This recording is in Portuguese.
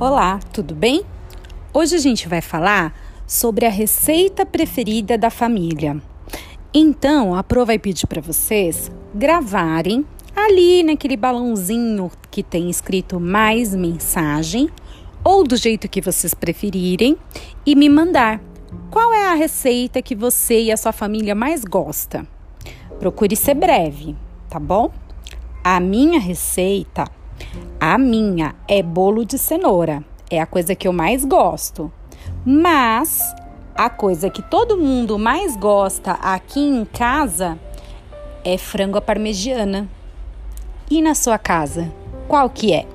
Olá, tudo bem? Hoje a gente vai falar sobre a receita preferida da família. Então, a Pro vai pedir para vocês gravarem ali naquele balãozinho que tem escrito mais mensagem ou do jeito que vocês preferirem e me mandar qual é a receita que você e a sua família mais gosta. Procure ser breve, tá bom? A minha receita a minha é bolo de cenoura. É a coisa que eu mais gosto. Mas a coisa que todo mundo mais gosta aqui em casa é frango à parmegiana. E na sua casa, qual que é?